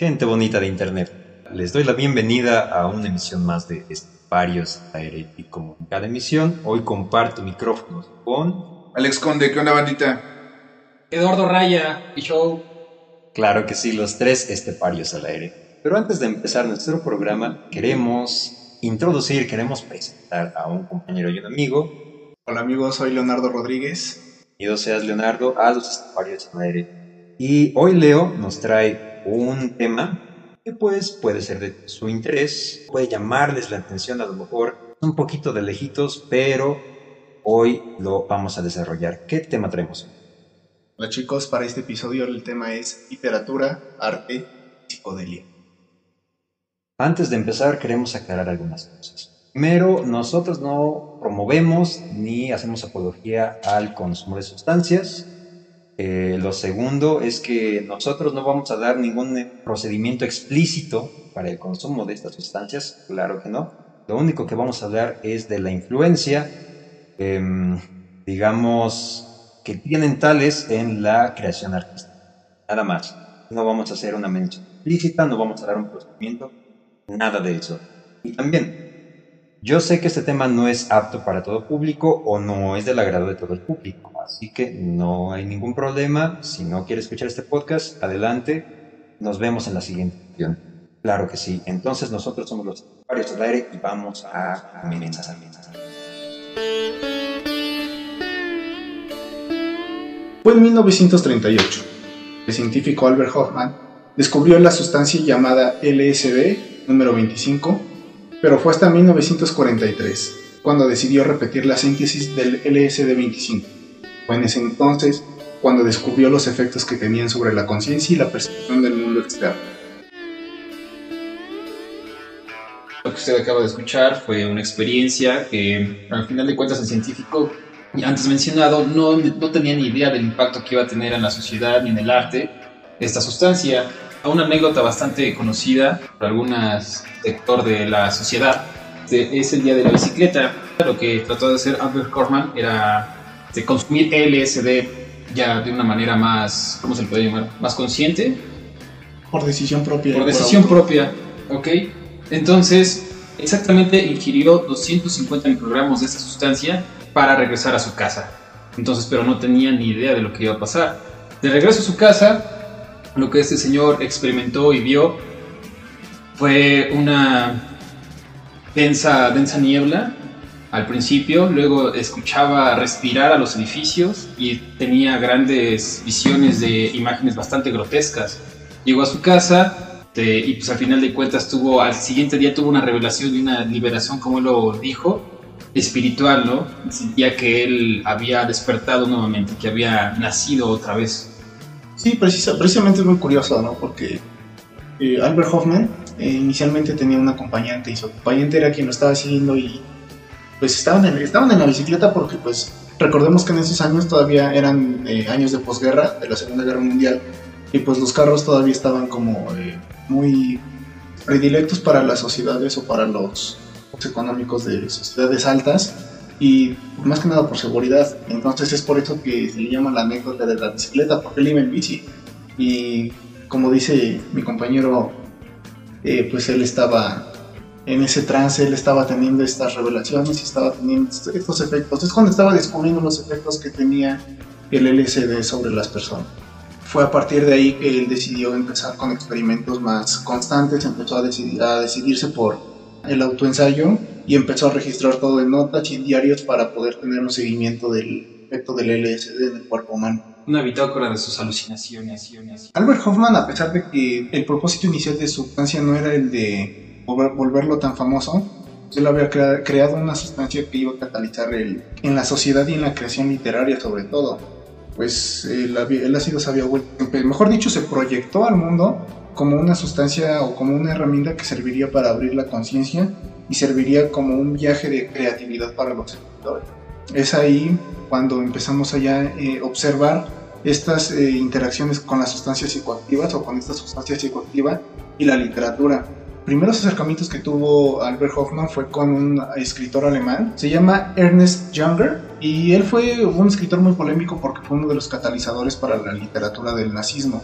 Gente bonita de internet, les doy la bienvenida a una emisión más de Varios Aire y como en cada emisión, hoy comparto micrófonos con Alex Conde, ¿qué onda bandita? Eduardo Raya y Show. Claro que sí, los tres esteparios al aire. Pero antes de empezar nuestro programa, queremos introducir, queremos presentar a un compañero y un amigo. Hola amigos, soy Leonardo Rodríguez. Bienvenido seas Leonardo a los esteparios al aire. Y hoy Leo nos trae un tema que pues puede ser de su interés, puede llamarles la atención a lo mejor un poquito de lejitos, pero hoy lo vamos a desarrollar. ¿Qué tema traemos? Hola chicos, para este episodio el tema es literatura, arte y psicodelia. Antes de empezar queremos aclarar algunas cosas. Primero, nosotros no promovemos ni hacemos apología al consumo de sustancias, eh, lo segundo es que nosotros no vamos a dar ningún eh, procedimiento explícito para el consumo de estas sustancias, claro que no. Lo único que vamos a hablar es de la influencia, em, digamos, que tienen tales en la creación artística. Nada más. No vamos a hacer una mención explícita, no vamos a dar un procedimiento, nada de eso. Y también, yo sé que este tema no es apto para todo público o no es del agrado de todo el público, así que no hay ningún problema. Si no quiere escuchar este podcast, adelante. Nos vemos en la siguiente sesión. Claro que sí. Entonces nosotros somos los varios del aire y vamos a comenzar. Fue en 1938. El científico Albert Hoffman descubrió la sustancia llamada LSD número 25 pero fue hasta 1943 cuando decidió repetir la síntesis del LSD-25. Fue en ese entonces cuando descubrió los efectos que tenían sobre la conciencia y la percepción del mundo externo. Lo que usted acaba de escuchar fue una experiencia que al final de cuentas el científico antes mencionado no, no tenía ni idea del impacto que iba a tener en la sociedad ni en el arte esta sustancia a una anécdota bastante conocida por algún sector de la sociedad. Es el día de la bicicleta. Lo que trató de hacer Albert Corman era de consumir LSD ya de una manera más, ¿cómo se le puede llamar? Más consciente. Por decisión propia. Por decisión propia, ¿ok? Entonces, exactamente ingirió 250 microgramos de esta sustancia para regresar a su casa. Entonces, pero no tenía ni idea de lo que iba a pasar. De regreso a su casa, lo que este señor experimentó y vio fue una densa, densa niebla al principio, luego escuchaba respirar a los edificios y tenía grandes visiones de imágenes bastante grotescas. Llegó a su casa y pues al final de cuentas tuvo, al siguiente día tuvo una revelación y una liberación, como él lo dijo, espiritual, ¿no? Sentía que él había despertado nuevamente, que había nacido otra vez. Sí, precisamente es muy curioso, ¿no? Porque eh, Albert Hoffman eh, inicialmente tenía un acompañante y su acompañante era quien lo estaba siguiendo y pues estaban en, estaban en la bicicleta porque pues recordemos que en esos años todavía eran eh, años de posguerra, de la Segunda Guerra Mundial, y pues los carros todavía estaban como muy predilectos para las sociedades o para los económicos de sociedades altas y más que nada por seguridad. Entonces es por eso que se le llama la anécdota de la bicicleta, porque él iba en bici. Y como dice mi compañero, eh, pues él estaba en ese trance, él estaba teniendo estas revelaciones y estaba teniendo estos efectos. Es cuando estaba descubriendo los efectos que tenía el LSD sobre las personas. Fue a partir de ahí que él decidió empezar con experimentos más constantes, empezó a, decidir, a decidirse por el autoensayo y empezó a registrar todo en notas y en diarios para poder tener un seguimiento del efecto del LSD en el cuerpo humano. Una bitácora de sus alucinaciones. Albert Hoffman, a pesar de que el propósito inicial de su sustancia no era el de volverlo tan famoso, él había creado una sustancia que iba a catalizar el, en la sociedad y en la creación literaria sobre todo. Pues él, él ha sido sabio, mejor dicho, se proyectó al mundo como una sustancia o como una herramienta que serviría para abrir la conciencia y serviría como un viaje de creatividad para los escritores. Es ahí cuando empezamos a eh, observar estas eh, interacciones con las sustancias psicoactivas o con esta sustancia psicoactiva y la literatura. Primeros acercamientos que tuvo Albert Hoffman fue con un escritor alemán, se llama Ernest Junger, y él fue un escritor muy polémico porque fue uno de los catalizadores para la literatura del nazismo.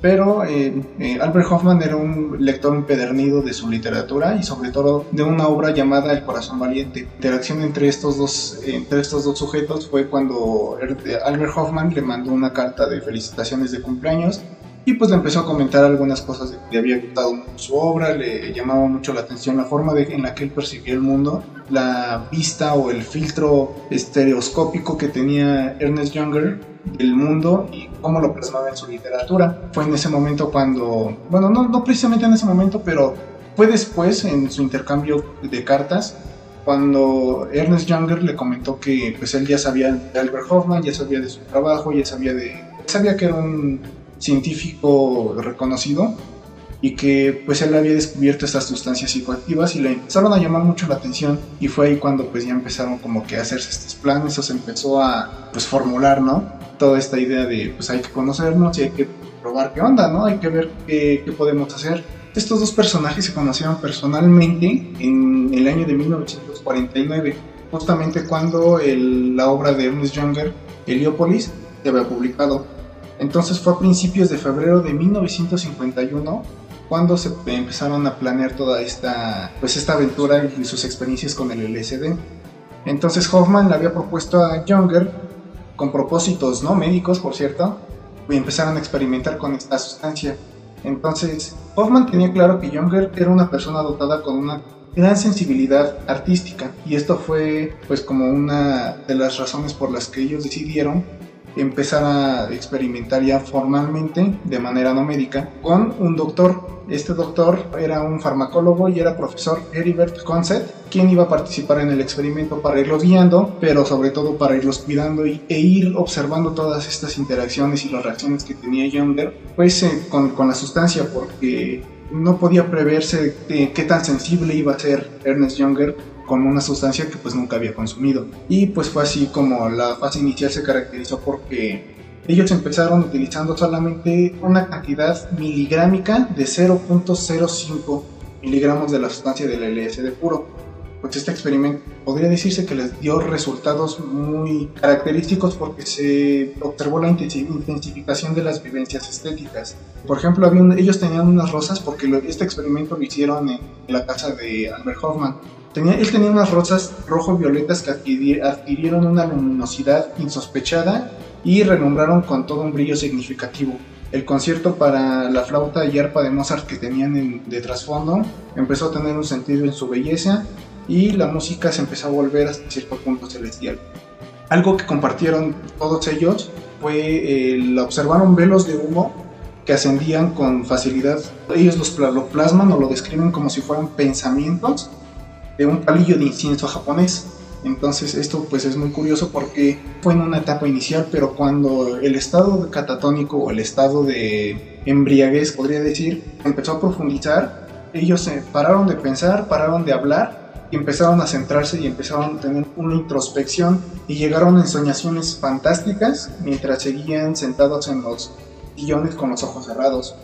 Pero eh, eh, Albert Hoffman era un lector empedernido de su literatura y sobre todo de una obra llamada El corazón valiente. La interacción entre estos dos, entre estos dos sujetos fue cuando Albert Hoffman le mandó una carta de felicitaciones de cumpleaños y pues le empezó a comentar algunas cosas que le había gustado su obra, le llamaba mucho la atención la forma de, en la que él percibía el mundo, la vista o el filtro estereoscópico que tenía Ernest Younger del mundo y cómo lo plasmaba en su literatura. Fue en ese momento cuando, bueno, no, no precisamente en ese momento, pero fue después en su intercambio de cartas cuando Ernest Younger le comentó que pues él ya sabía de Albert Hoffman, ya sabía de su trabajo, ya sabía de sabía que era un científico reconocido y que pues él había descubierto estas sustancias psicoactivas y le empezaron a llamar mucho la atención y fue ahí cuando pues ya empezaron como que a hacerse estos planes o se empezó a pues formular, ¿no? Toda esta idea de pues hay que conocernos y hay que probar qué onda, ¿no? Hay que ver qué, qué podemos hacer. Estos dos personajes se conocieron personalmente en el año de 1949, justamente cuando el, la obra de Ernest Younger, Heliópolis, se había publicado. Entonces fue a principios de febrero de 1951 cuando se empezaron a planear toda esta, pues esta aventura y sus experiencias con el LSD. Entonces Hoffman le había propuesto a Younger, con propósitos no médicos, por cierto, y empezaron a experimentar con esta sustancia. Entonces Hoffman tenía claro que Younger era una persona dotada con una gran sensibilidad artística y esto fue pues como una de las razones por las que ellos decidieron empezar a experimentar ya formalmente, de manera no médica, con un doctor. Este doctor era un farmacólogo y era profesor Heribert Conset, quien iba a participar en el experimento para irlos guiando, pero sobre todo para irlos cuidando y, e ir observando todas estas interacciones y las reacciones que tenía Younger, pues eh, con, con la sustancia, porque no podía preverse qué tan sensible iba a ser Ernest Younger con una sustancia que pues nunca había consumido. Y pues fue así como la fase inicial se caracterizó porque ellos empezaron utilizando solamente una cantidad miligrámica de 0.05 miligramos de la sustancia del LSD puro. Pues este experimento podría decirse que les dio resultados muy característicos porque se observó la intensificación de las vivencias estéticas. Por ejemplo, ellos tenían unas rosas porque este experimento lo hicieron en la casa de Albert Hoffman él tenía unas rosas rojo-violetas que adquirieron una luminosidad insospechada y renombraron con todo un brillo significativo. El concierto para la flauta y arpa de Mozart que tenían de trasfondo empezó a tener un sentido en su belleza y la música se empezó a volver hasta cierto punto celestial. Algo que compartieron todos ellos fue el observaron velos de humo que ascendían con facilidad. Ellos los, lo plasman o lo describen como si fueran pensamientos de un palillo de incienso japonés. Entonces esto pues es muy curioso porque fue en una etapa inicial, pero cuando el estado catatónico o el estado de embriaguez, podría decir, empezó a profundizar, ellos se pararon de pensar, pararon de hablar y empezaron a centrarse y empezaron a tener una introspección y llegaron a ensoñaciones fantásticas mientras seguían sentados en los sillones con los ojos cerrados.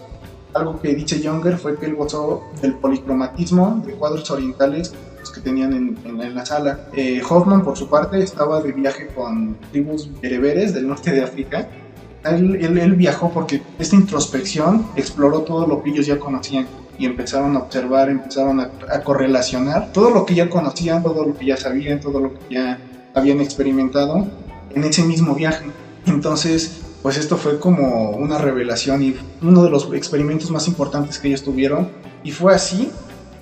Algo que dice Younger fue que él gozó del policromatismo de cuadros orientales que tenían en, la sala. Eh, Hoffman, por su parte, estaba de viaje con tribus bereberes del norte de África. Él, él, viajó porque esta introspección exploró todo lo que ellos ya conocían y empezaron a observar, empezaron a, a, correlacionar todo lo que ya conocían, todo lo que ya sabían, todo lo que ya habían experimentado en ese mismo viaje. Entonces, pues esto fue como una revelación y uno de los experimentos más importantes que ellos tuvieron. Y fue así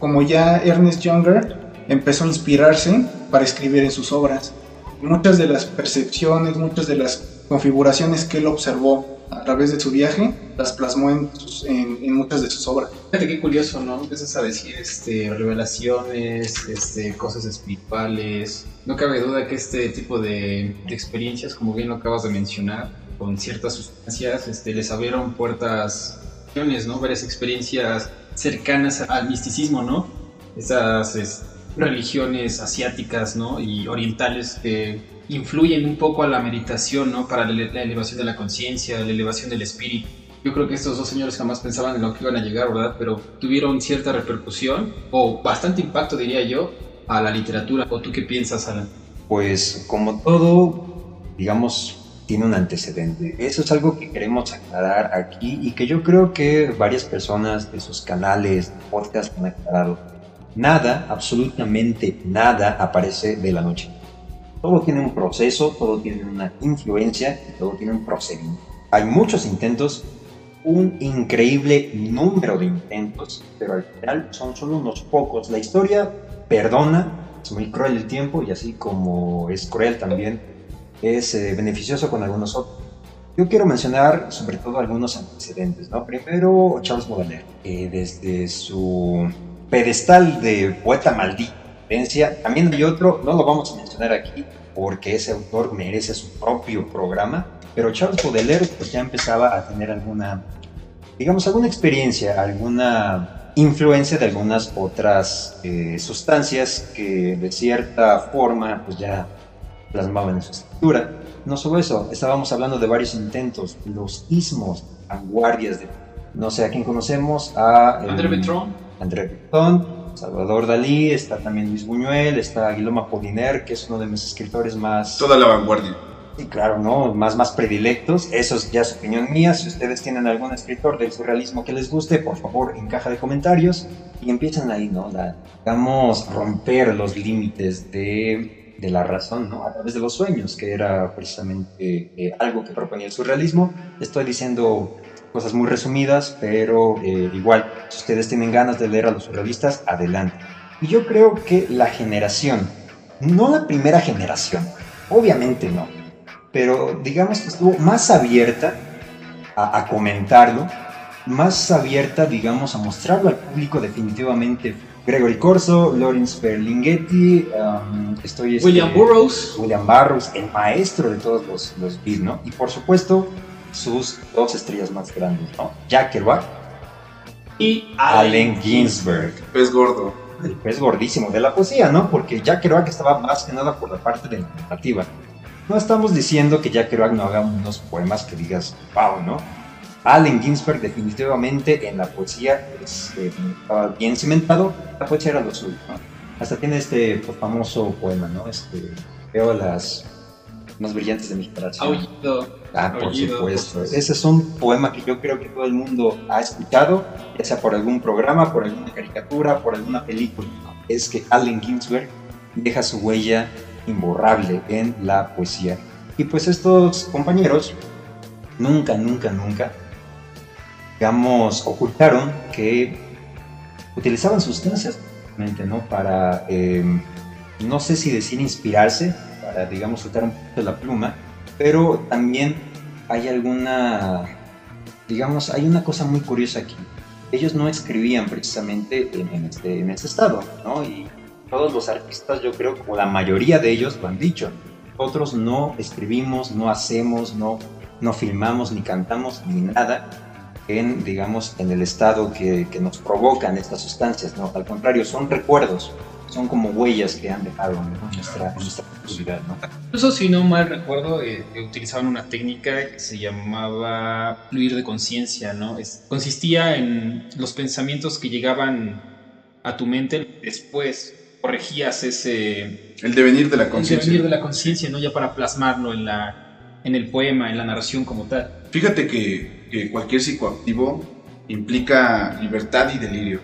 como ya Ernest Younger empezó a inspirarse para escribir en sus obras. Muchas de las percepciones, muchas de las configuraciones que él observó a través de su viaje, las plasmó en, en, muchas de sus obras. Fíjate qué curioso, ¿no? Empiezas a decir este, revelaciones, este, cosas espirituales. No cabe duda que este tipo de, de, experiencias, como bien lo acabas de mencionar, con ciertas sustancias, este, les abrieron puertas, ¿no? Varias experiencias cercanas al misticismo, ¿no? Esas religiones asiáticas ¿no? y orientales que influyen un poco a la meditación ¿no? para la elevación de la conciencia, la elevación del espíritu. Yo creo que estos dos señores jamás pensaban en lo que iban a llegar, ¿verdad? Pero tuvieron cierta repercusión o bastante impacto, diría yo, a la literatura. ¿O tú qué piensas, Alan? Pues como todo, digamos, tiene un antecedente. Eso es algo que queremos aclarar aquí y que yo creo que varias personas de sus canales, podcast han aclarado. Nada, absolutamente nada aparece de la noche. Todo tiene un proceso, todo tiene una influencia, todo tiene un procedimiento. Hay muchos intentos, un increíble número de intentos, pero al final son solo unos pocos. La historia perdona, es muy cruel el tiempo y así como es cruel también, es eh, beneficioso con algunos otros. Yo quiero mencionar sobre todo algunos antecedentes, ¿no? Primero, Charles Baudelaire, desde su pedestal de poeta maldito, también hay otro, no lo vamos a mencionar aquí porque ese autor merece su propio programa, pero Charles Baudelaire pues ya empezaba a tener alguna, digamos, alguna experiencia, alguna influencia de algunas otras eh, sustancias que de cierta forma pues ya plasmaban en su escritura. No solo eso, estábamos hablando de varios intentos, los ismos, vanguardias de, no sé a quién conocemos, a... André Breton. André Breton, Salvador Dalí, está también Luis Buñuel, está Guillermo Apollinaire, que es uno de mis escritores más... Toda la vanguardia. Sí, claro, ¿no? Más, más predilectos. Eso es ya su opinión mía. Si ustedes tienen algún escritor del surrealismo que les guste, por favor, en caja de comentarios. Y empiezan ahí, ¿no? La, digamos, romper los límites de, de, la razón, ¿no? A través de los sueños, que era precisamente eh, algo que proponía el surrealismo. Estoy diciendo cosas muy resumidas, pero eh, igual, si ustedes tienen ganas de leer a los surrealistas, adelante. Y yo creo que la generación, no la primera generación, obviamente no, pero digamos que estuvo más abierta a, a comentarlo, más abierta, digamos, a mostrarlo al público definitivamente. Gregory Corso, Lawrence Berlinghetti, um, estoy este, William Burroughs. William Burroughs, el maestro de todos los, los beats, ¿no? Y por supuesto, sus dos estrellas más grandes, ¿no? Jack Kerouac y Allen Ginsberg. Pez gordo. El pez gordísimo de la poesía, ¿no? Porque Jack Kerouac estaba más que nada por la parte de la narrativa. No estamos diciendo que Jack Kerouac no haga unos poemas que digas, wow, ¿no? Allen Ginsberg definitivamente en la poesía es, eh, estaba bien cimentado, la poesía era lo suyo, ¿no? Hasta tiene este pues, famoso poema, ¿no? Este, veo las más brillantes de mi corazón. Aullido. Ah, por Aullido, supuesto. Ese es un poema que yo creo que todo el mundo ha escuchado, ya sea por algún programa, por alguna caricatura, por alguna película. Es que Allen Ginsberg deja su huella imborrable en la poesía. Y pues estos compañeros nunca, nunca, nunca, digamos, ocultaron que utilizaban sustancias, ¿no? Para, eh, no sé si decir inspirarse, para, digamos, soltar un poquito la pluma, pero también hay alguna, digamos, hay una cosa muy curiosa aquí. Ellos no escribían precisamente en, este, en este estado, ¿no? Y todos los artistas, yo creo, o la mayoría de ellos lo han dicho. Nosotros no escribimos, no hacemos, no, no filmamos, ni cantamos, ni nada en, digamos, en el estado que, que nos provocan estas sustancias, ¿no? Al contrario, son recuerdos, son como huellas que han dejado ¿no? en nuestra, en nuestra cultura, ¿no? Incluso si no mal recuerdo, eh, utilizaban una técnica que se llamaba fluir de conciencia, ¿no? Es- consistía en los pensamientos que llegaban a tu mente, después corregías ese El devenir de la el conciencia. devenir de la conciencia, ¿no? Ya para plasmarlo en la en el poema, en la narración como tal. Fíjate que, que cualquier psicoactivo implica libertad y delirio.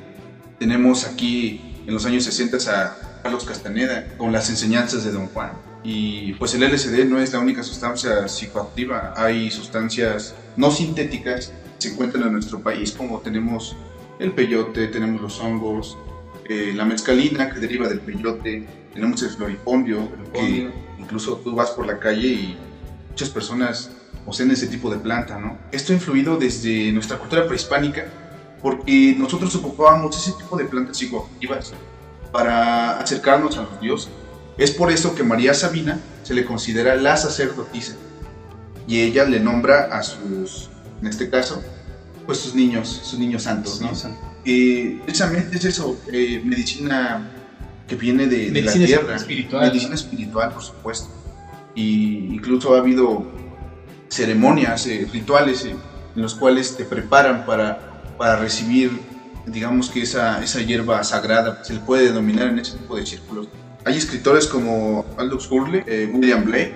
Tenemos aquí en los años 60 a Carlos Castaneda con las enseñanzas de Don Juan. Y pues el LSD no es la única sustancia psicoactiva. Hay sustancias no sintéticas que se encuentran en nuestro país, como tenemos el peyote, tenemos los hongos, eh, la mezcalina que deriva del peyote, tenemos el floripondio, que incluso tú vas por la calle y muchas personas poseen ese tipo de planta, ¿no? Esto ha influido desde nuestra cultura prehispánica porque nosotros ocupábamos ese tipo de plantas psicoactivas para acercarnos a los dioses. Es por eso que María Sabina se le considera la sacerdotisa y ella le nombra a sus, en este caso, pues sus niños, sus niños santos, ¿no? Eh, precisamente es eso, eh, medicina que viene de, de la tierra, espiritual, ¿no? medicina espiritual, por supuesto. Y incluso ha habido ceremonias, eh, rituales eh, en los cuales te preparan para, para recibir, digamos que esa, esa hierba sagrada, se le puede denominar en ese tipo de círculos. Hay escritores como Aldous Huxley, eh, William Blake,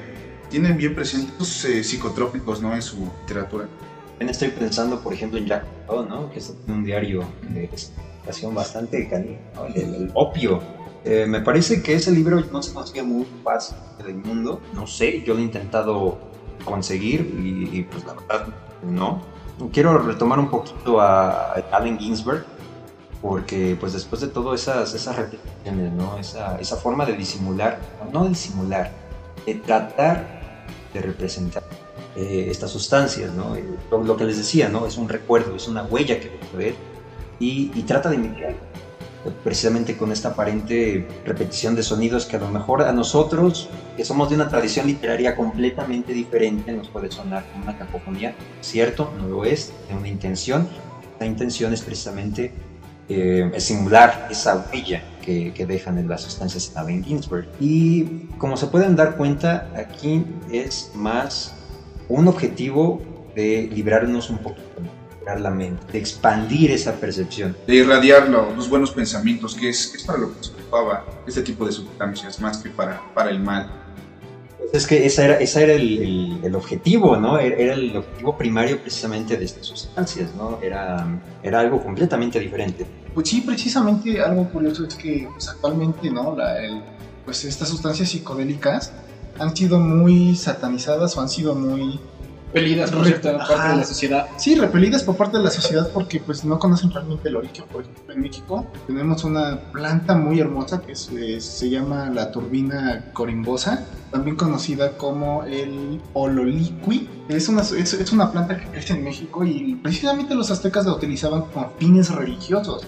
tienen bien presentes eh, psicotrópicos, ¿no? En su literatura. Estoy pensando, por ejemplo, en Jack ¿no? Que es un diario de explicación bastante canina, ¿no? el, el- el opio. Eh, me parece que ese libro no se consigue muy fácil del mundo. No sé, yo lo he intentado conseguir y, y, pues la verdad no. Quiero retomar un poquito a, Allen Ginsberg porque pues después de todo esas, esas repeticiones, ¿no? Esa, esa forma de disimular, no disimular, de tratar de representar eh, estas sustancias, ¿no? Eh, Lo, lo que les decía, ¿no? Es un recuerdo, es una huella que debe y, y trata de imitar precisamente con esta aparente repetición de sonidos que a lo mejor a nosotros, que somos de una tradición literaria completamente diferente, nos puede sonar como una cacofonía. Cierto, no lo es, tiene una intención. La intención es precisamente eh, simular esa huella que, dejan en las sustancias en Allen Ginsberg. Y como se pueden dar cuenta, aquí es más un objetivo de librarnos un poquito, de liberar la mente, de expandir esa percepción. De irradiar lo- los buenos pensamientos, que es, es para lo que se ocupaba este tipo de sustancias, más que para, para el mal. Pues es que ese era, ese era el, el- el objetivo, ¿no? Era, era el objetivo primario precisamente de estas sustancias, ¿no? Era, era algo completamente diferente. Pues sí, precisamente algo curioso es que pues, actualmente, ¿no? La- el- pues estas sustancias psicodélicas han sido muy satanizadas o han sido muy Pelidas por Re- cierta parte de la sociedad. Sí, repelidas por parte de la sociedad porque pues no conocen realmente el origen. Por ejemplo, en México tenemos una planta muy hermosa que es- eh, se llama la turbina corimbosa, también conocida como el ololiqui. Es una, es, es una planta que crece en México y precisamente los aztecas la utilizaban con fines religiosos.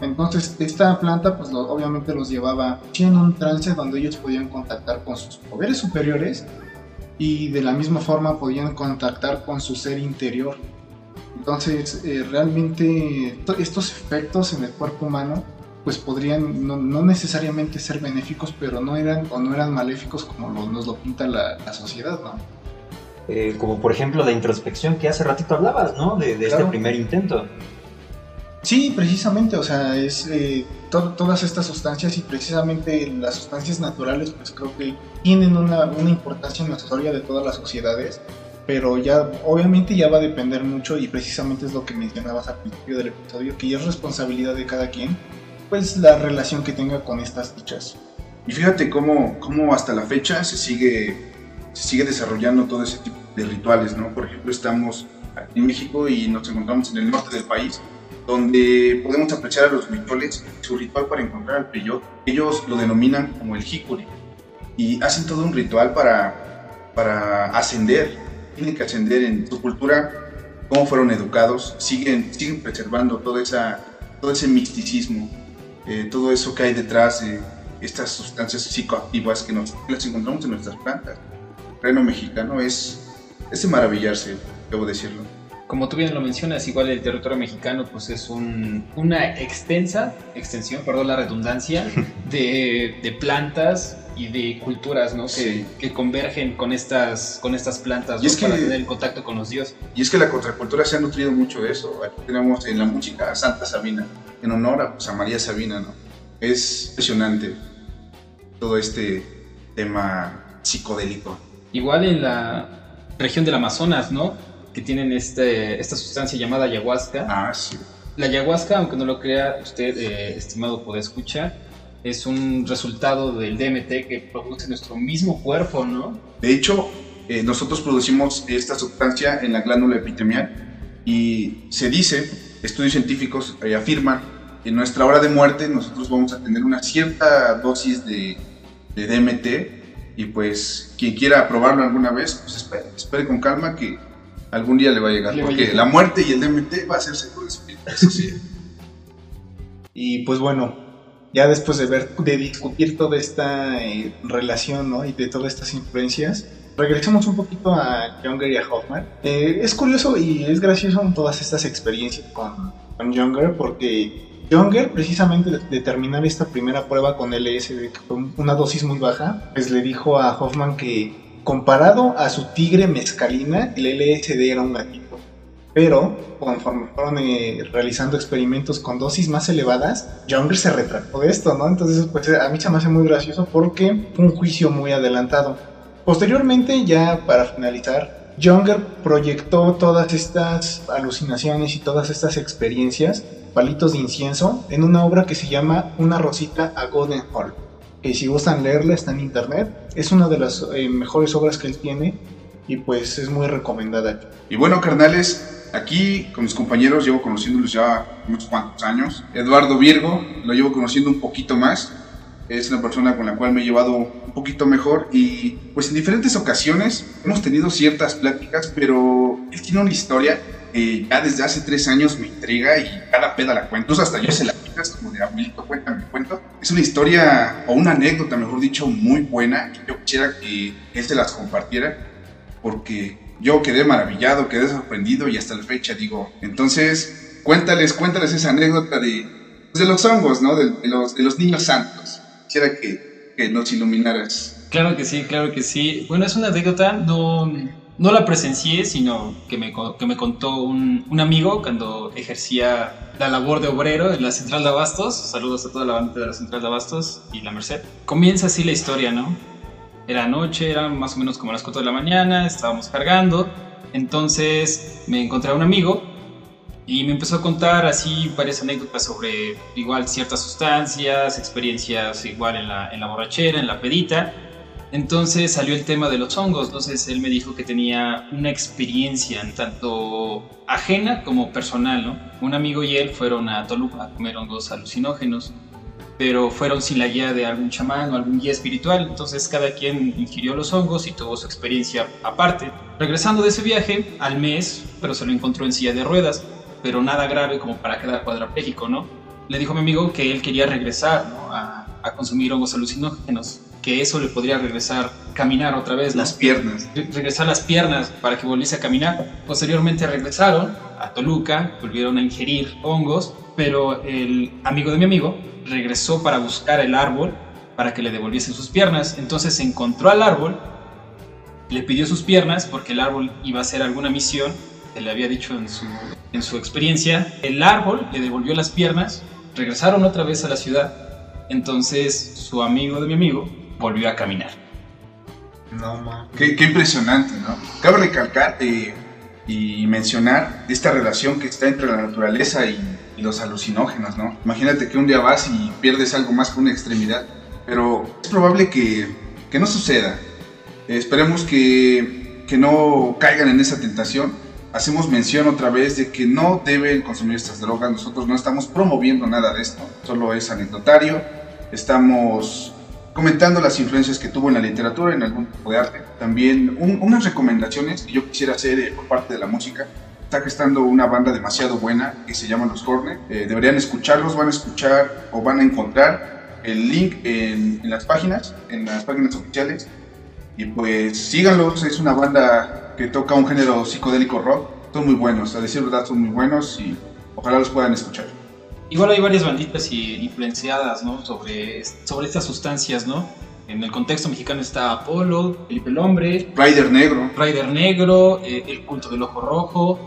Entonces, esta planta, pues lo- obviamente los llevaba en un trance donde ellos podían contactar con sus poderes superiores y de la misma forma podían contactar con su ser interior. Entonces, eh, realmente to- estos efectos en el cuerpo humano pues podrían no, no necesariamente ser benéficos, pero no eran o no eran maléficos como lo- nos lo pinta la, la sociedad, ¿no? Eh, como por ejemplo la introspección que hace ratito hablabas, ¿no? De, de este primer intento. Sí, precisamente, o sea, es eh, to- todas estas sustancias y precisamente las sustancias naturales, pues creo que tienen una, una importancia en la historia de todas las sociedades, pero ya obviamente ya va a depender mucho y precisamente es lo que mencionabas al principio del episodio, que ya es responsabilidad de cada quien, pues la relación que tenga con estas dichas. Y fíjate cómo, cómo hasta la fecha se sigue, se sigue desarrollando todo ese tipo de rituales, ¿no? Por ejemplo, estamos aquí en México y nos encontramos en el norte del país, donde podemos apreciar a los huicholes su ritual para encontrar al peyote. Ellos lo denominan como el jicuri y hacen todo un ritual para, para ascender. Tienen que ascender en su cultura, cómo fueron educados, siguen, siguen preservando toda esa, todo ese misticismo, eh, todo eso que hay detrás de estas sustancias psicoactivas que nos las encontramos en nuestras plantas. El reino mexicano es, es de maravillarse, debo decirlo. Como tú bien lo mencionas, igual el territorio mexicano pues es un- una extensa, extensión, perdón la redundancia, de, de plantas y de culturas, ¿no? Que, convergen con estas, con estas plantas, Y ¿no? es que- Para tener el contacto con los dioses. Y es que la contracultura se ha nutrido mucho de eso. Aquí tenemos en la música a Santa Sabina, en honor a, pues, a María Sabina, ¿no? Es impresionante todo este tema psicodélico. Igual en la región del Amazonas, ¿no? Que tienen este, esta sustancia llamada ayahuasca. Ah, sí. La ayahuasca, aunque no lo crea usted, eh, estimado puede escuchar, es un resultado del DMT que produce nuestro mismo cuerpo, ¿no? De hecho, eh, nosotros producimos esta sustancia en la glándula epitemial y se dice, estudios científicos eh, afirman que en nuestra hora de muerte nosotros vamos a tener una cierta dosis de, de DMT y pues quien quiera probarlo alguna vez, pues espere, espere con calma que algún día le va a llegar, Le va a porque llegar. la muerte y el DMT va a ser seguro, eso sí. Y pues bueno, ya después de ver, de discutir toda esta eh, relación, ¿no? Y de todas estas influencias, regresemos un poquito a Younger y a Hoffman. Eh, es curioso y es gracioso todas estas experiencias con, con Younger porque Younger, precisamente de, de terminar esta primera prueba con LSD, que fue una dosis muy baja, pues le dijo a Hoffman que comparado a su tigre mezcalina, el LSD era un gatito. Pero conforme fueron eh, realizando experimentos con dosis más elevadas, Younger se retractó de esto, ¿no? Entonces, pues a mí se me hace muy gracioso porque fue un juicio muy adelantado. Posteriormente, ya para finalizar, Younger proyectó todas estas alucinaciones y todas estas experiencias, palitos de incienso, en una obra que se llama Una Rosita a Golden Hall. Que si gustan leerla, está en internet. Es una de las eh, mejores obras que él tiene y pues es muy recomendada. Y bueno, carnales, aquí con mis compañeros llevo conociéndolos ya unos cuantos años. Eduardo Virgo, lo llevo conociendo un poquito más. Es una persona con la cual me he llevado un poquito mejor y pues en diferentes ocasiones hemos tenido ciertas pláticas, pero él tiene una historia que ya desde hace tres años me intriga y cada peda la cuento. hasta yo se la picas como de abuelito, cuéntame, cuento. Es una historia o una anécdota, mejor dicho, muy buena yo quisiera que él se las compartiera porque yo quedé maravillado, quedé sorprendido y hasta la fecha digo, entonces cuéntales, cuéntales esa anécdota de, de los hongos, ¿no? De, los, de los niños santos. Quisiera que, que nos iluminaras. Claro que sí, claro que sí. Bueno, es una anécdota, no, no la presencié, sino que me, que me contó un, un, amigo cuando ejercía la labor de obrero en la central de Abastos. Saludos a toda la banda de la central de Abastos y la Merced. Comienza así la historia, ¿no? Era noche, era más o menos como las 4 de la mañana, estábamos cargando. Entonces me encontré a un amigo y me empezó a contar así varias anécdotas sobre igual ciertas sustancias, experiencias igual en la, en la borrachera, en la pedita. Entonces salió el tema de los hongos, entonces él me dijo que tenía una experiencia tanto ajena como personal, ¿no? Un amigo y él fueron a Toluca a comer hongos alucinógenos, pero fueron sin la guía de algún chamán o algún guía espiritual, entonces cada quien ingirió los hongos y tuvo su experiencia aparte. Regresando de ese viaje, al mes, pero se lo encontró en silla de ruedas, pero nada grave como para quedar cuadraplégico, ¿no? Le dijo a mi amigo que él quería regresar ¿no? a, a, consumir hongos alucinógenos, que eso le podría regresar caminar otra vez. ¿no? Las piernas. Re regresar las piernas para que volviese a caminar. Posteriormente regresaron a Toluca, volvieron a ingerir hongos, pero el amigo de mi amigo regresó para buscar el árbol para que le devolviesen sus piernas. Entonces encontró al árbol, le pidió sus piernas porque el árbol iba a hacer alguna misión que le había dicho en su, en su experiencia. El árbol le devolvió las piernas, regresaron otra vez a la ciudad. Entonces su amigo de mi amigo volvió a caminar. No, man. Qué, qué impresionante, ¿no? Cabe recalcar eh, y mencionar esta relación que está entre la naturaleza y, y, los alucinógenos, ¿no? Imagínate que un día vas y pierdes algo más que una extremidad, pero es probable que, que no suceda. Esperemos que, que no caigan en esa tentación. Hacemos mención otra vez de que no deben consumir estas drogas. Nosotros no estamos promoviendo nada de esto, solo es anecdotario. Estamos comentando las influencias que tuvo en la literatura, en algún tipo de arte. También un, unas recomendaciones que yo quisiera hacer eh, por parte de la música. Está gestando una banda demasiado buena que se llama Los Corne. Eh, deberían escucharlos, van a escuchar o van a encontrar el link en, en, las páginas, en las páginas oficiales. Y pues síganlos, es una banda que toca un género psicodélico rock. Son muy buenos, a decir verdad son muy buenos y ojalá los puedan escuchar. Igual hay varias banditas influenciadas, ¿no? Sobre, sobre estas sustancias, ¿no? En el contexto mexicano está Apolo, Felipe el Hombre, Rider Negro, Rider Negro, eh, El culto del ojo rojo,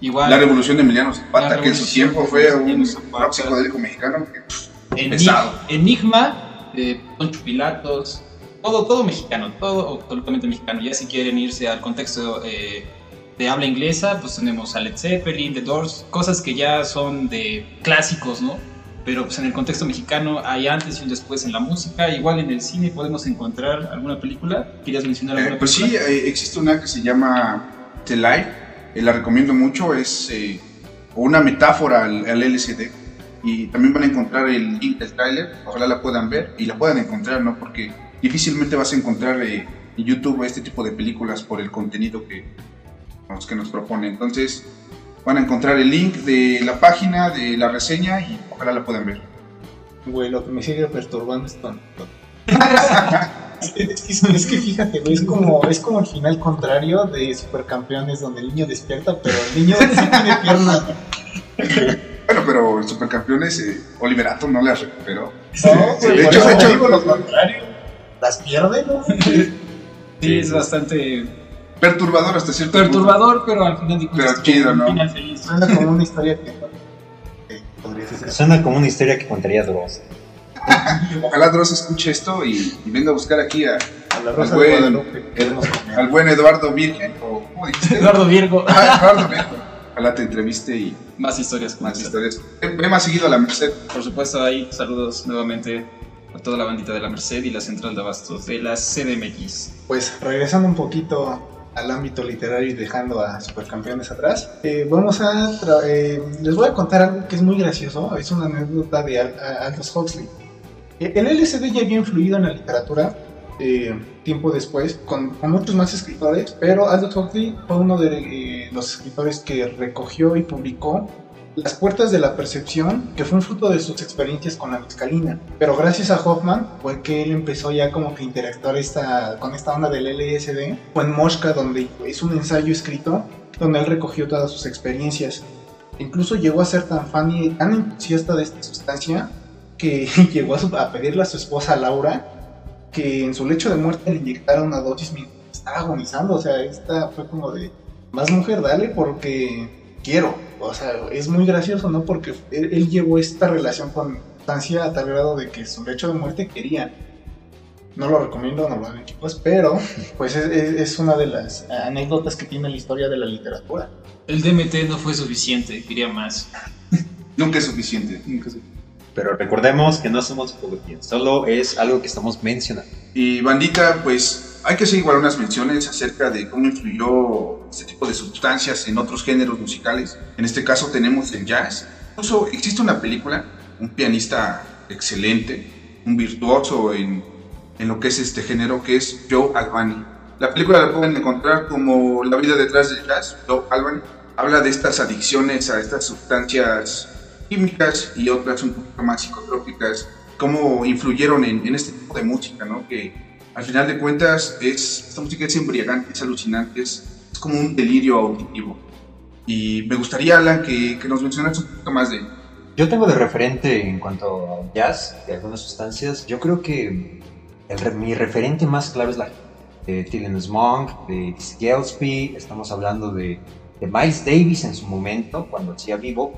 igual... La revolución de Emiliano Zapata, que en su tiempo fue un rock psicodélico mexicano que, pff, pesado. Enigma, eh, Poncho Pilatos, todo, todo mexicano, todo absolutamente mexicano. Ya si quieren irse al contexto... Eh, de habla inglesa, pues tenemos a Led Zeppelin, The Doors, cosas que ya son de clásicos, ¿no? Pero pues en el contexto mexicano hay antes y un después en la música, igual en el cine podemos encontrar alguna película. ¿Querías mencionar alguna eh, pues película? sí, eh, existe una que se llama The Life, eh, la recomiendo mucho, es eh, una metáfora al, al, LCD. Y también van a encontrar el link del tráiler, ojalá la puedan ver y la puedan encontrar, ¿no? Porque difícilmente vas a encontrar en YouTube este tipo de películas por el contenido que, los que nos propone. Entonces van a encontrar el link de la página, de la reseña y ojalá la puedan ver. Güey, lo que me sigue perturbando es tan... es que fíjate, güey, es como, es como el final contrario de Supercampeones donde el niño despierta, pero el niño sí tiene piernas. Bueno, pero el Supercampeones, eh, Oliverato no las recuperó. No, de, hecho, de hecho, lo contrario. Las pierde, ¿no? Sí, sí, es bastante perturbador hasta cierto perturbador, punto. pero al final de cuentas pero chido, ¿no? Final feliz. Suena como una historia que, que podría ser. Suena como una historia que contaría Dross. Ojalá Dross escuche esto y, y, venga a buscar aquí a, A la Rosa Al buen- al Eduardo Virgen, o ¿cómo dijiste? Eduardo Virgo. Ah, Eduardo Virgen. Ojalá te entreviste y Más historias más historias. Ve más seguido a la Merced. Por supuesto, ahí saludos nuevamente a toda la bandita de la Merced y la central de abastos de la CDMX. Pues regresando un poquito al ámbito literario y dejando a Supercampeones atrás, eh, vamos a eh, les voy a contar algo que es muy gracioso, es una anécdota de Aldous Huxley. Eh, El LSD ya había influido en la literatura eh, tiempo después con, con muchos más escritores, pero Aldous Huxley fue uno de eh, los escritores que recogió y publicó Las Puertas de la Percepción, que fue un fruto de sus experiencias con la mescalina. Pero gracias a Hoffman fue que él empezó ya como que interactuar esta, con esta onda del LSD. Fue en Mosca, donde es un ensayo escrito, donde él recogió todas sus experiencias. Incluso llegó a ser tan fan y tan entusiasta de esta sustancia que llegó a, su- a pedirle a su esposa Laura que en su lecho de muerte le inyectara una dosis mientras estaba agonizando. O sea, esta fue como de, más mujer, dale porque quiero. O sea, es muy gracioso, ¿no? Porque él, él llevó esta relación con sustancia a tal grado de que su lecho de muerte quería. No lo recomiendo, no lo hagan chicos, pero pues es, es- es una de las anécdotas que tiene la historia de la literatura. El DMT no fue suficiente, quería más. Nunca es suficiente. Pero recordemos que no somos psicología, solo es algo que estamos mencionando. Y bandita, pues hay que hacer igual unas menciones acerca de cómo influyó este tipo de sustancias en otros géneros musicales. En este caso tenemos el jazz. Incluso existe una película, un pianista excelente, un virtuoso en, en lo que es este género, que es Joe Albani. La película la pueden encontrar como La vida detrás del jazz, Joe Albani. Habla de estas adicciones a estas sustancias químicas y otras un poco más psicotrópicas cómo influyeron en, en este tipo de música, ¿no? Que al final de cuentas es, esta música es embriagante, es alucinante, es, es como un delirio auditivo. Y me gustaría, Alan, que, que nos mencionaras un poquito más de... Yo tengo de referente en cuanto a jazz, de algunas sustancias, yo creo que el mi referente más claro es la de Thelonious Monk, de Gillespie, estamos hablando de, de Miles Davis en su momento, cuando hacía vivo,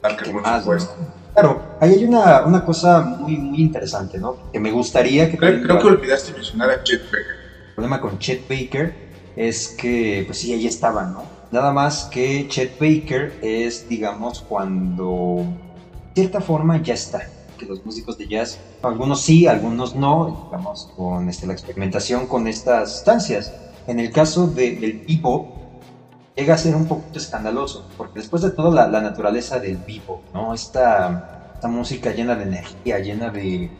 Parker, ¿Qué por más, supuesto. no? Claro, ahí hay una, una cosa muy, muy interesante, ¿no? Que me gustaría que... Creo, creo que olvidaste mencionar a Chet Baker. El problema con Chet Baker es que, pues sí, ahí estaba, ¿no? Nada más que Chet Baker es, digamos, cuando de cierta forma ya está. Que los músicos de jazz, algunos sí, algunos no, digamos, con este, la experimentación con estas sustancias. En el caso de- del bebop, llega a ser un poquito escandaloso, porque después de todo la, la naturaleza del bebop, ¿no? Esta, esta música llena de energía, llena de,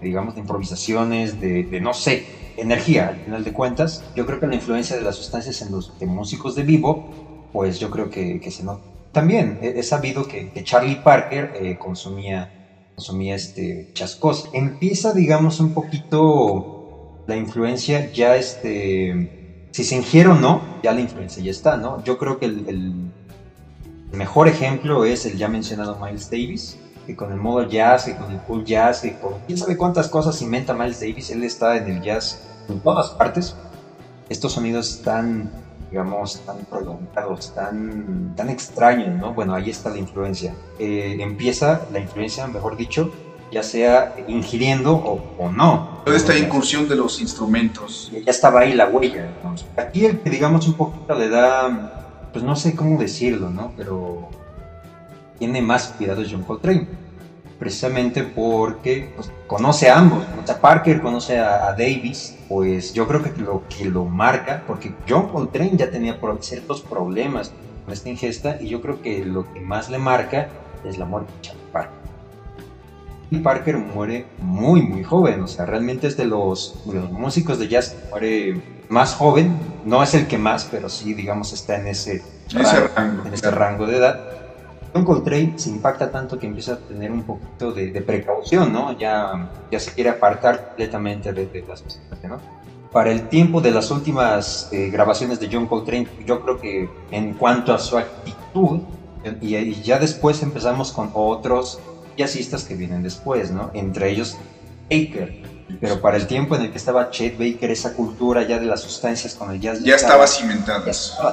digamos, de improvisaciones, de, de no sé, energía al final de cuentas. Yo creo que la influencia de las sustancias en los de músicos de vivo, pues yo creo que, que se nota. También he, he sabido que, que Charlie Parker eh, consumía, consumía este, chascos. Empieza, digamos, un poquito la influencia ya este... Si se ingiere o no, ya la influencia ya está, ¿no? Yo creo que el, el mejor ejemplo es el ya mencionado Miles Davis, que con el modo jazz, que con el cool jazz, que con quién sabe cuántas cosas inventa Miles Davis, él está en el jazz en todas partes. Estos sonidos tan, digamos, tan prolongados, tan, tan extraños, ¿no? Bueno, ahí está la influencia. Eh, empieza la influencia, mejor dicho, ya sea ingiriendo o, o no. Toda esta incursión de los instrumentos. Ya estaba ahí la huella. Aquí el que digamos un poquito le da, pues no sé cómo decirlo, ¿no? Pero tiene más cuidado John Coltrane. Precisamente porque pues, conoce a ambos. O sea, Parker conoce a, a Davis. Pues yo creo que lo que lo marca, porque John Coltrane ya tenía ciertos problemas con esta ingesta, y yo creo que lo que más le marca es la muerte de Parker. Parker muere muy, muy joven, o sea, realmente es de los, de los músicos de jazz que muere más joven, no es el que más, pero sí, digamos, está en ese, En ese rango. en ese rango de edad. John Coltrane se impacta tanto que empieza a tener un poquito de, de precaución, ¿no? Ya, ya se quiere apartar completamente de, de las sustancias, ¿no? Para el tiempo de las últimas eh, grabaciones de John Coltrane, yo creo que en cuanto a su actitud, y, y ya después empezamos con otros jazzistas que vienen después, ¿no? Entre ellos Baker. Pero para el tiempo en el que estaba Chet Baker, esa cultura ya de las sustancias con el jazz Ya estaba cimentada. ya estaba.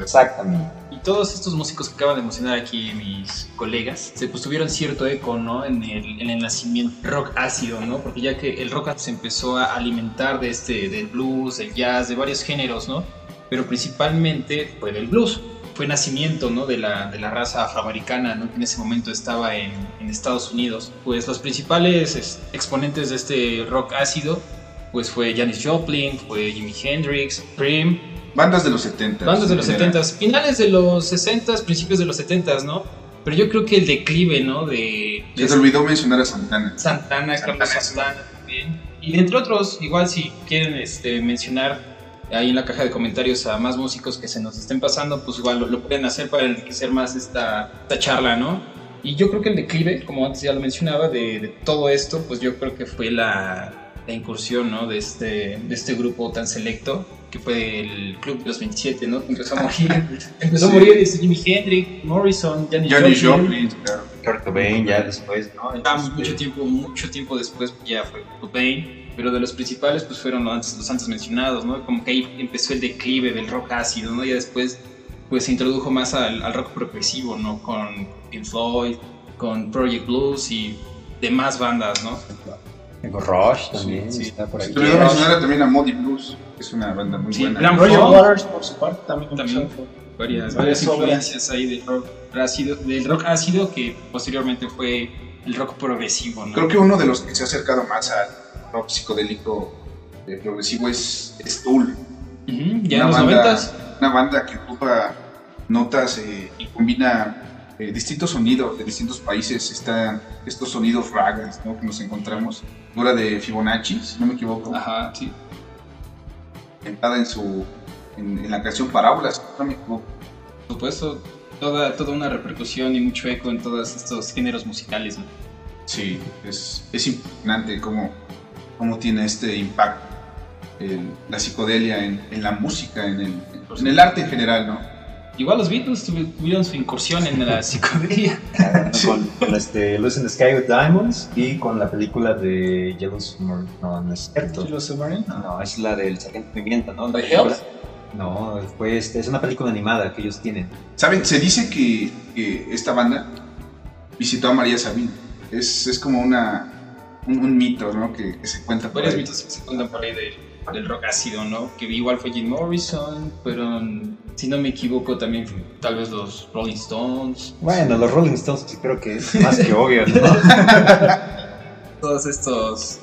Exactamente. Y todos estos músicos que acaban de mencionar aquí, mis colegas, se pues tuvieron cierto eco, ¿no? En el, en el nacimiento rock ácido, ¿no? Porque ya que el rock se empezó a alimentar de este, del blues, del jazz, de varios géneros, ¿no? Pero principalmente fue del blues. Fue nacimiento, ¿no? De la, de la raza afroamericana, ¿no? Que en ese momento estaba en, en Estados Unidos. Pues los principales es, exponentes de este rock ácido, pues fue Janis Joplin, fue Jimi Hendrix, Cream, Bandas de los 70. Bandas de los en general. 70s, finales de los 60s, principios de los 70s, ¿no? Pero yo creo que el declive, ¿no? De, de Se te olvidó mencionar a Santana. Santana, Carlos Santana. Santana también. Y entre otros, igual si quieren este, mencionar ahí en la caja de comentarios a más músicos que se nos estén pasando, pues igual lo, lo pueden hacer para enriquecer más esta, esta charla, ¿no? Y yo creo que el declive, como antes ya lo mencionaba, de, de todo esto, pues yo creo que fue la, la incursión, ¿no? De este, de este grupo tan selecto, que fue el Club de los 27, ¿no? Que empezó a morir. empezó a Sí. morir este, Jimi Hendrix, Morrison, Janis Janis Joplin. Joplin, claro. Kurt Cobain ya después, ¿no? Ah, Este, mucho tiempo, mucho tiempo después ya fue Cobain, pero de los principales pues fueron los antes, los antes mencionados, ¿no? Como que ahí empezó el declive del rock ácido, ¿no? Ya después pues se introdujo más al, al rock progresivo, ¿no? Con Pink Floyd, con Project Blues y demás bandas, ¿no? Tengo Rush también, Sí, sí. está por olvidó mencionar también a Modi Blues, que es una banda muy Sí, buena. Roger. Waters, por su parte, también. También. Varias, Varias influencias ahí del rock ácido, del rock ácido que posteriormente fue el rock progresivo, ¿no? Creo que uno de los que se ha acercado más al rock psicodélico eh, progresivo es, es Tool. Ujú, ya en Una los banda- noventas. Una banda que ocupa notas eh, y combina eh, distintos sonidos de distintos países. Están estos sonidos ragas ¿no? que nos encontramos. Dura de Fibonacci, si no me equivoco. Ajá, sí. Inventada en, su, en, en la canción Parábolas, no me equivoco. Por supuesto, toda, toda una repercusión y mucho eco en todos estos géneros musicales. ¿no? Sí, es, es impresionante cómo, cómo tiene este impacto el- la psicodelia en, en la música, en el, en el arte en general, ¿no? Igual los Beatles tuvi- tuvieron su incursión en la psicodelia. con, con este Lucy in the Sky with Diamonds y con la película de Yellow Submarine. No, no es cierto. Los Submarine. No, es la del Sargento Pimienta, ¿no? ¿By Health? No, fue este, es una película animada que ellos tienen. ¿Saben? Se dice que, que esta banda visitó a María Sabina. Es, es como una, un, un mito, ¿no? Que, que se cuenta por Varios ahí. mitos que se cuentan por ahí del, del rock ácido, ¿no? Que igual fue Jim Morrison, fueron, si no me equivoco, también fue tal vez los Rolling Stones. Bueno, los Rolling Stones sí creo que es más que obvio, ¿no? Todos estos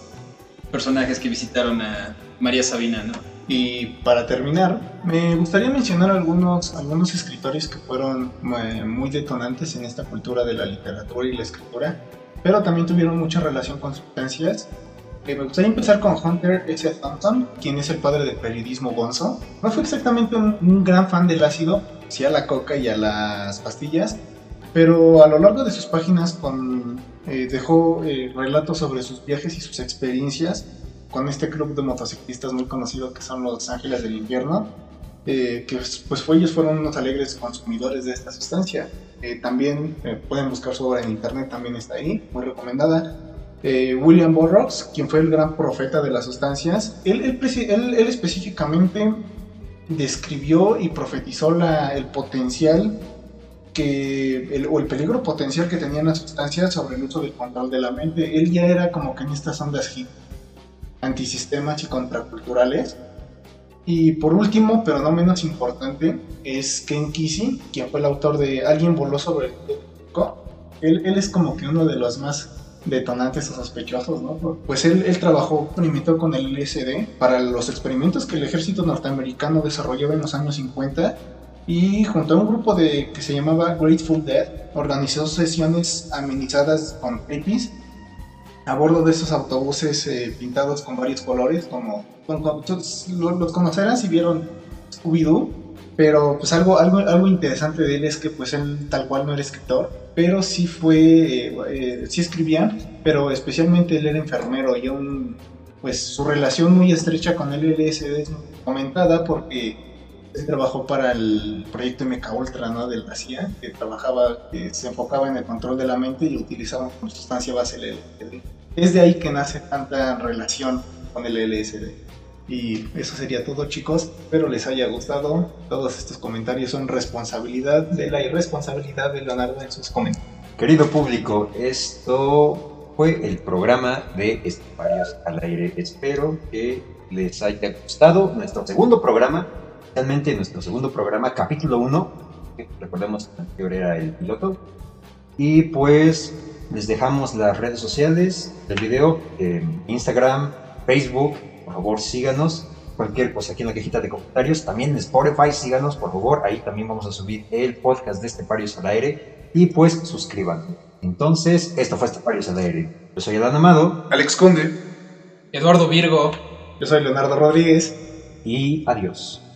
personajes que visitaron a María Sabina, ¿no? Y para terminar, me gustaría mencionar algunos, algunos escritores que fueron eh, muy detonantes en esta cultura de la literatura y la escritura, pero también tuvieron mucha relación con sustancias. Eh, me gustaría empezar con Hunter S. Thompson, quien es el padre del periodismo gonzo. No fue exactamente un, un gran fan del ácido, sí a la coca y a las pastillas, pero a lo largo de sus páginas con, eh, dejó eh, relatos sobre sus viajes y sus experiencias con este club de motociclistas muy conocido que son los Ángeles del Invierno, eh, que pues fue- ellos fueron unos alegres consumidores de esta sustancia. Eh, también eh, pueden buscar su obra en internet, también está ahí, muy recomendada. William Burroughs, quien fue el gran profeta de las sustancias, él, él específicamente describió y profetizó la- el potencial que el, o el peligro potencial que tenían las sustancias sobre el uso del control de la mente. Él ya era como que en estas ondas hip antisistemas y contraculturales. Y por último, pero no menos importante, es Ken Kesey, quien fue el autor de Alguien voló sobre el Público. Él, él es como que uno de los más detonantes o sospechosos, ¿no? Pues él, él trabajó, experimentó con el LSD para los experimentos que el ejército norteamericano desarrolló en los años 50 y junto a un grupo de, que se llamaba Grateful Dead organizó sesiones amenizadas con hippies a bordo de esos autobuses eh, pintados con varios colores, como bueno, cuando todos lo- los conocerán si vieron Scooby-Doo, pero pues algo, algo, algo interesante de él es que pues él tal cual no era escritor, pero sí fue, eh, eh, sí escribía, pero especialmente él era enfermero y un, pues su relación muy estrecha con el LSD es comentada porque él trabajó para el proyecto MK Ultra ¿no? de la CIA, que trabajaba, que se enfocaba en el control de la mente y utilizaba como sustancia base el LSD. es de ahí que nace tanta relación con el LSD. Y eso sería todo chicos, espero les haya gustado. Todos estos comentarios son responsabilidad de la irresponsabilidad de Leonardo en sus comentarios. Querido público, esto fue el programa de Esteparios al aire. Espero que les haya gustado nuestro segundo programa, realmente nuestro segundo programa, capítulo 1. Recordemos que anterior era el piloto. Y pues les dejamos las redes sociales del video, eh, Instagram, Facebook, por favor síganos. Cualquier cosa aquí en la cajita de comentarios. También en Spotify, síganos, por favor. Ahí también vamos a subir el podcast de Esteparios al aire. Y pues suscríbanse. Entonces, esto fue Esteparios al aire. Yo soy Adán Amado. Alex Conde. Eduardo Virgo. Yo soy Leonardo Rodríguez. Y adiós.